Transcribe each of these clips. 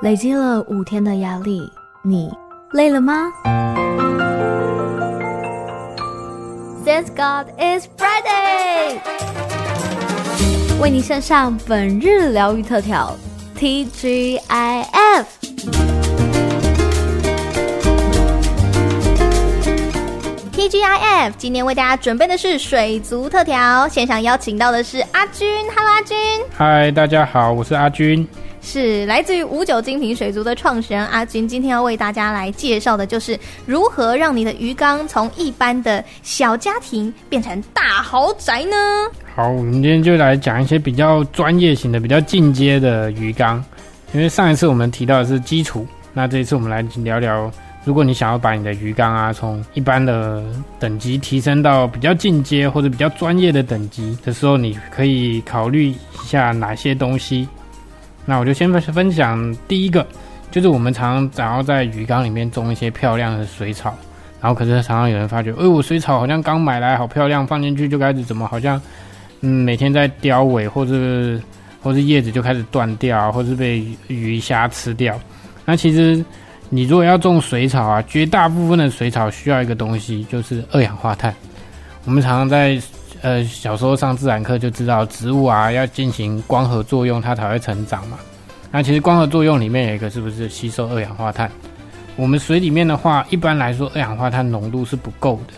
累积了五天的压力，你累了吗？Thank God it's Friday！为你献上本日疗愈特调 TGIF。TGIF 今天为大家准备的是水族特调，现场邀请到的是阿军，Hello 阿军，嗨，大家好，我是阿军。是来自于五九精品水族的创始人阿军，今天要为大家来介绍的就是如何让你的鱼缸从一般的小家庭变成大豪宅呢？好，我们今天就来讲一些比较专业型的、比较进阶的鱼缸。因为上一次我们提到的是基础，那这一次我们来聊聊，如果你想要把你的鱼缸啊从一般的等级提升到比较进阶或者比较专业的等级的时候，你可以考虑一下哪些东西。那我就先分分享第一个，就是我们常常想要在鱼缸里面种一些漂亮的水草，然后可是常常有人发觉，哎，我水草好像刚买来好漂亮，放进去就开始怎么好像，嗯，每天在凋萎，或者或是叶子就开始断掉，或是被鱼虾吃掉。那其实你如果要种水草啊，绝大部分的水草需要一个东西，就是二氧化碳。我们常常在。呃，小时候上自然课就知道，植物啊要进行光合作用，它才会成长嘛。那其实光合作用里面有一个，是不是吸收二氧化碳？我们水里面的话，一般来说二氧化碳浓度是不够的，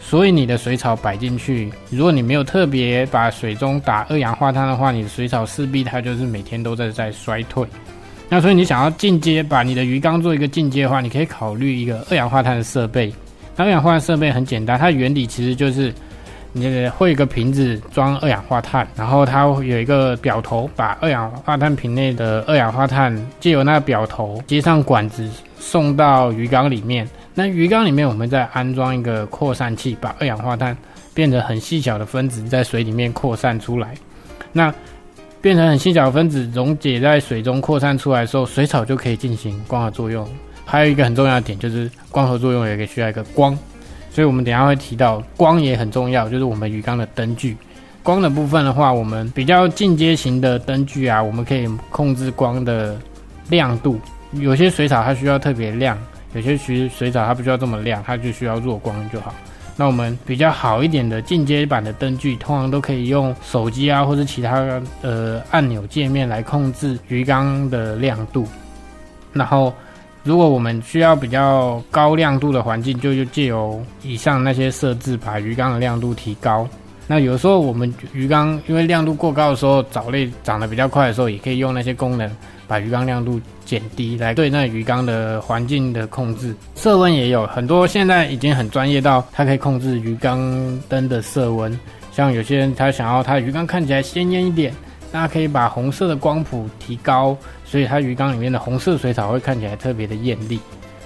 所以你的水草摆进去，如果你没有特别把水中打二氧化碳的话，你的水草势必它就是每天都在在衰退。那所以你想要进阶，把你的鱼缸做一个进阶的话，你可以考虑一个二氧化碳的设备。那二氧化碳设备很简单，它原理其实就是。你会有一个瓶子装二氧化碳，然后它会有一个表头，把二氧化碳瓶内的二氧化碳借由那个表头接上管子送到鱼缸里面。那鱼缸里面我们再安装一个扩散器，把二氧化碳变成很细小的分子在水里面扩散出来。那变成很细小分子溶解在水中扩散出来的时候，水草就可以进行光合作用。还有一个很重要的点就是光合作用有一个需要一个光。所以，我们等下会提到光也很重要，就是我们鱼缸的灯具。光的部分的话，我们比较进阶型的灯具啊，我们可以控制光的亮度。有些水草它需要特别亮，有些水水草它不需要这么亮，它就需要弱光就好。那我们比较好一点的进阶版的灯具，通常都可以用手机啊，或者其他的呃按钮界面来控制鱼缸的亮度，然后。如果我们需要比较高亮度的环境，就就借由以上那些设置，把鱼缸的亮度提高。那有时候我们鱼缸因为亮度过高的时候，藻类长得比较快的时候，也可以用那些功能把鱼缸亮度减低，来对那鱼缸的环境的控制。色温也有很多，现在已经很专业到它可以控制鱼缸灯的色温。像有些人他想要他鱼缸看起来鲜艳一点。那可以把红色的光谱提高，所以它鱼缸里面的红色水草会看起来特别的艳丽。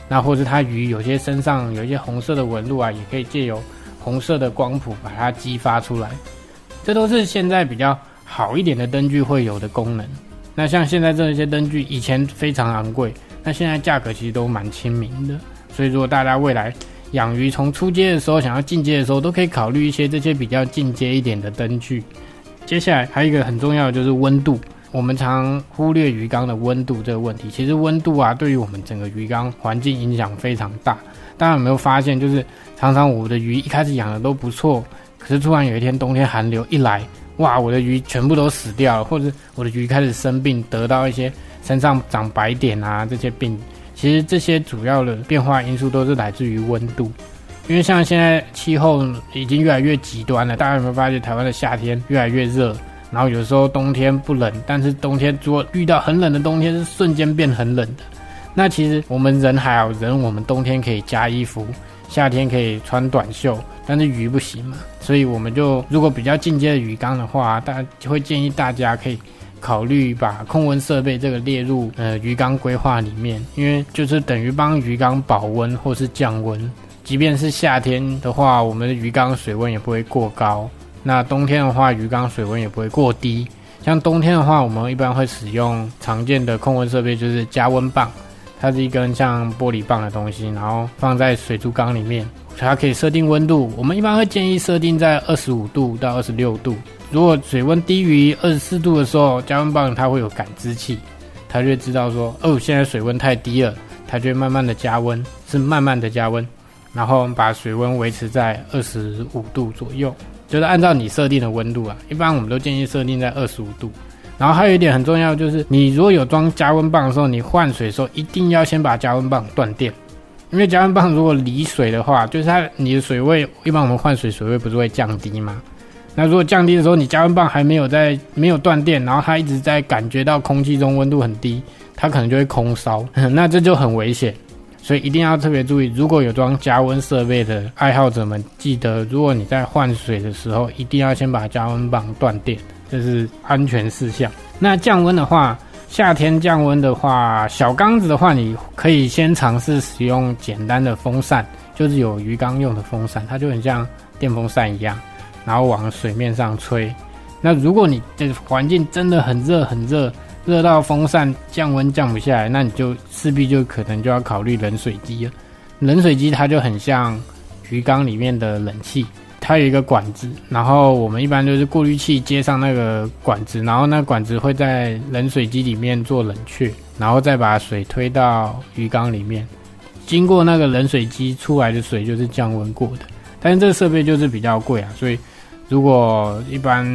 那或者它鱼有些身上有一些红色的纹路啊，也可以借由红色的光谱把它激发出来。这都是现在比较好一点的灯具会有的功能。那像现在这些灯具以前非常昂贵，那现在价格其实都蛮亲民的。所以如果大家未来养鱼从出阶的时候想要进阶的时候，都可以考虑一些这些比较进阶一点的灯具。接下来还有一个很重要的就是温度，我们常忽略鱼缸的温度这个问题。其实温度啊，对于我们整个鱼缸环境影响非常大。大家有没有发现，就是常常我的鱼一开始养的都不错，可是突然有一天冬天寒流一来，哇，我的鱼全部都死掉了，或者我的鱼开始生病，得到一些身上长白点啊这些病。其实这些主要的变化因素都是来自于温度。因为像现在气候已经越来越极端了，大家有没有发现台湾的夏天越来越热，然后有时候冬天不冷，但是冬天如果遇到很冷的冬天，是瞬间变很冷的。那其实我们人还好，人我们冬天可以加衣服，夏天可以穿短袖，但是鱼不行嘛。所以我们就如果比较进阶的鱼缸的话，大家会建议大家可以考虑把控温设备这个列入呃鱼缸规划里面，因为就是等于帮鱼缸保温或是降温。即便是夏天的话，我们的鱼缸水温也不会过高。那冬天的话，鱼缸水温也不会过低。像冬天的话，我们一般会使用常见的控温设备，就是加温棒。它是一根像玻璃棒的东西，然后放在水族缸里面，它可以设定温度。我们一般会建议设定在二十五度到二十六度。如果水温低于二十四度的时候，加温棒它会有感知器。它就会知道说，哦，现在水温太低了，它就会慢慢的加温，是慢慢的加温，然后我们把水温维持在二十五度左右，就是按照你设定的温度啊。一般我们都建议设定在二十五度。然后还有一点很重要，就是你如果有装加温棒的时候，你换水的时候一定要先把加温棒断电，因为加温棒如果离水的话，就是它你的水位，一般我们换水水位不是会降低吗？那如果降低的时候，你加温棒还没有在没有断电，然后它一直在感觉到空气中温度很低，它可能就会空烧，那这就很危险。所以一定要特别注意，如果有装加温设备的爱好者们，记得如果你在换水的时候，一定要先把加温棒断电，这是安全事项。那降温的话，夏天降温的话，小缸子的话，你可以先尝试使用简单的风扇，就是有鱼缸用的风扇，它就很像电风扇一样。然后往水面上吹。那如果你的环境真的很热很热，热到风扇降温降不下来，那你就势必就可能就要考虑冷水机了。冷水机它就很像鱼缸里面的冷气，它有一个管子，然后我们一般就是过滤器接上那个管子，然后那管子会在冷水机里面做冷却，然后再把水推到鱼缸里面，经过那个冷水机出来的水就是降温过的。但是这个设备就是比较贵啊，所以。如果一般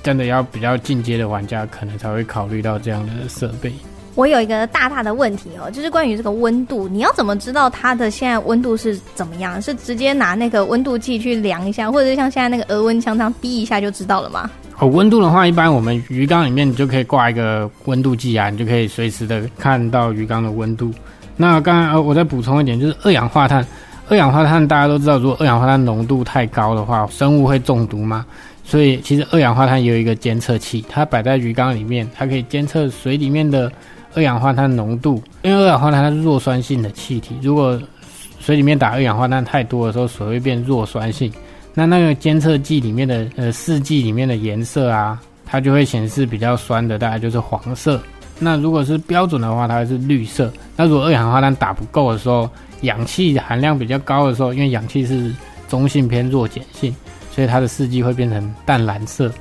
真的要比较进阶的玩家，可能才会考虑到这样的设备。我有一个大大的问题哦，就是关于这个温度，你要怎么知道它的现在温度是怎么样？是直接拿那个温度计去量一下，或者是像现在那个额温枪这样滴一下就知道了吗？哦，温度的话，一般我们鱼缸里面你就可以挂一个温度计啊，你就可以随时的看到鱼缸的温度。那刚刚，我再补充一点，就是二氧化碳。二氧化碳大家都知道，如果二氧化碳浓度太高的话，生物会中毒嘛。所以其实二氧化碳也有一个监测器，它摆在鱼缸里面，它可以监测水里面的二氧化碳浓度。因为二氧化碳它是弱酸性的气体，如果水里面打二氧化碳太多的时候，水会变弱酸性。那那个监测剂里面的呃试剂里面的颜色啊，它就会显示比较酸的，大概就是黄色。那如果是标准的话，它是绿色。那如果二氧化碳打不够的时候，氧气含量比较高的时候，因为氧气是中性偏弱碱性，所以它的试剂会变成淡蓝色。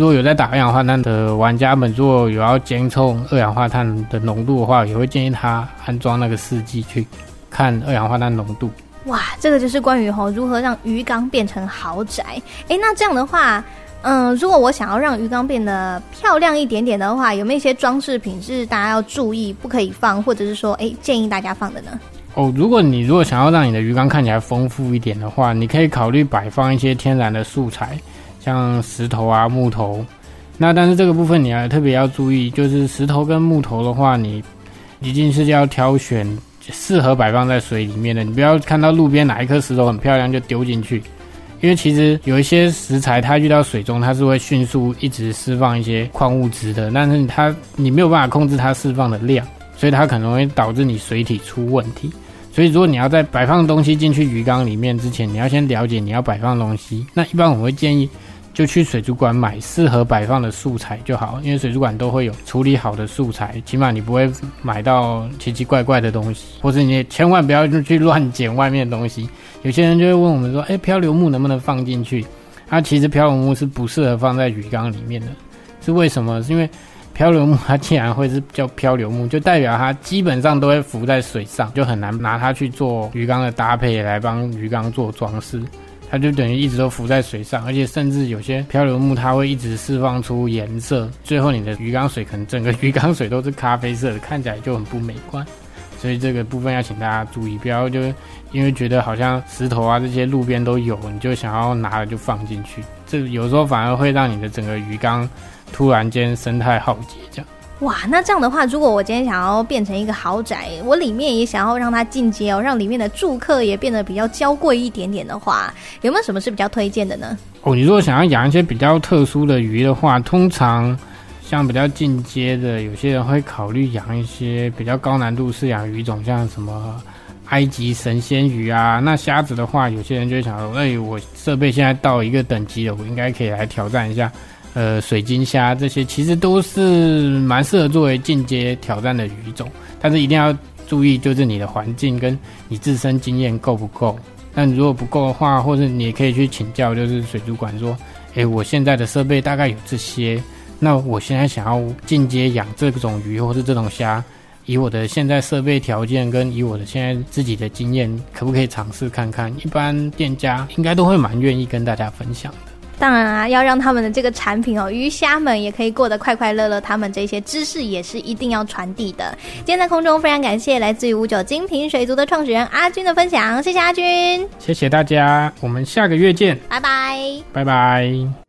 如果有在打二氧化碳的玩家们，如果有要监测二氧化碳的浓度的话，也会建议他安装那个试剂去看二氧化碳浓度。哇，这个就是关于吼如何让鱼缸变成豪宅。诶，那这样的话，嗯，如果我想要让鱼缸变得漂亮一点点的话，有没有一些装饰品是大家要注意不可以放，或者是说，诶，建议大家放的呢？哦，如果你如果想要让你的鱼缸看起来丰富一点的话，你可以考虑摆放一些天然的素材，像石头啊、木头。那但是这个部分你还特别要注意，就是石头跟木头的话，你一定是要挑选适合摆放在水里面的。你不要看到路边哪一颗石头很漂亮就丢进去，因为其实有一些食材它遇到水中，它是会迅速一直释放一些矿物质的，但是它你没有办法控制它释放的量。所以它可能会导致你水体出问题。所以如果你要在摆放东西进去鱼缸里面之前，你要先了解你要摆放东西。那一般我会建议就去水族馆买适合摆放的素材就好，因为水族馆都会有处理好的素材，起码你不会买到奇奇怪怪的东西，或是你也千万不要去乱捡外面的东西。有些人就会问我们说：“诶，漂流木能不能放进去？”它其实漂流木是不适合放在鱼缸里面的，是为什么？是因为漂流木它竟然会是叫漂流木，就代表它基本上都会浮在水上，就很难拿它去做鱼缸的搭配来帮鱼缸做装饰。它就等于一直都浮在水上，而且甚至有些漂流木它会一直释放出颜色，最后你的鱼缸水可能整个鱼缸水都是咖啡色的，看起来就很不美观。所以这个部分要请大家注意，不要就因为觉得好像石头啊这些路边都有，你就想要拿了就放进去，这有时候反而会让你的整个鱼缸。突然间生态浩劫，这样哇，那这样的话，如果我今天想要变成一个豪宅，我里面也想要让它进阶哦，让里面的住客也变得比较娇贵一点点的话，有没有什么是比较推荐的呢？哦，你如果想要养一些比较特殊的鱼的话，通常像比较进阶的，有些人会考虑养一些比较高难度饲养鱼种，像什么埃及神仙鱼啊。那虾子的话，有些人就会想说，哎，我设备现在到一个等级了，我应该可以来挑战一下。呃，水晶虾这些其实都是蛮适合作为进阶挑战的鱼种，但是一定要注意，就是你的环境跟你自身经验够不够。那如果不够的话，或者你也可以去请教，就是水族馆说，诶，我现在的设备大概有这些，那我现在想要进阶养这种鱼或是这种虾，以我的现在设备条件跟以我的现在自己的经验，可不可以尝试看看？一般店家应该都会蛮愿意跟大家分享的。当然啊，要让他们的这个产品哦，鱼虾们也可以过得快快乐乐，他们这些知识也是一定要传递的。今天在空中非常感谢来自于五九精品水族的创始人阿军的分享，谢谢阿军，谢谢大家，我们下个月见，拜拜，拜拜。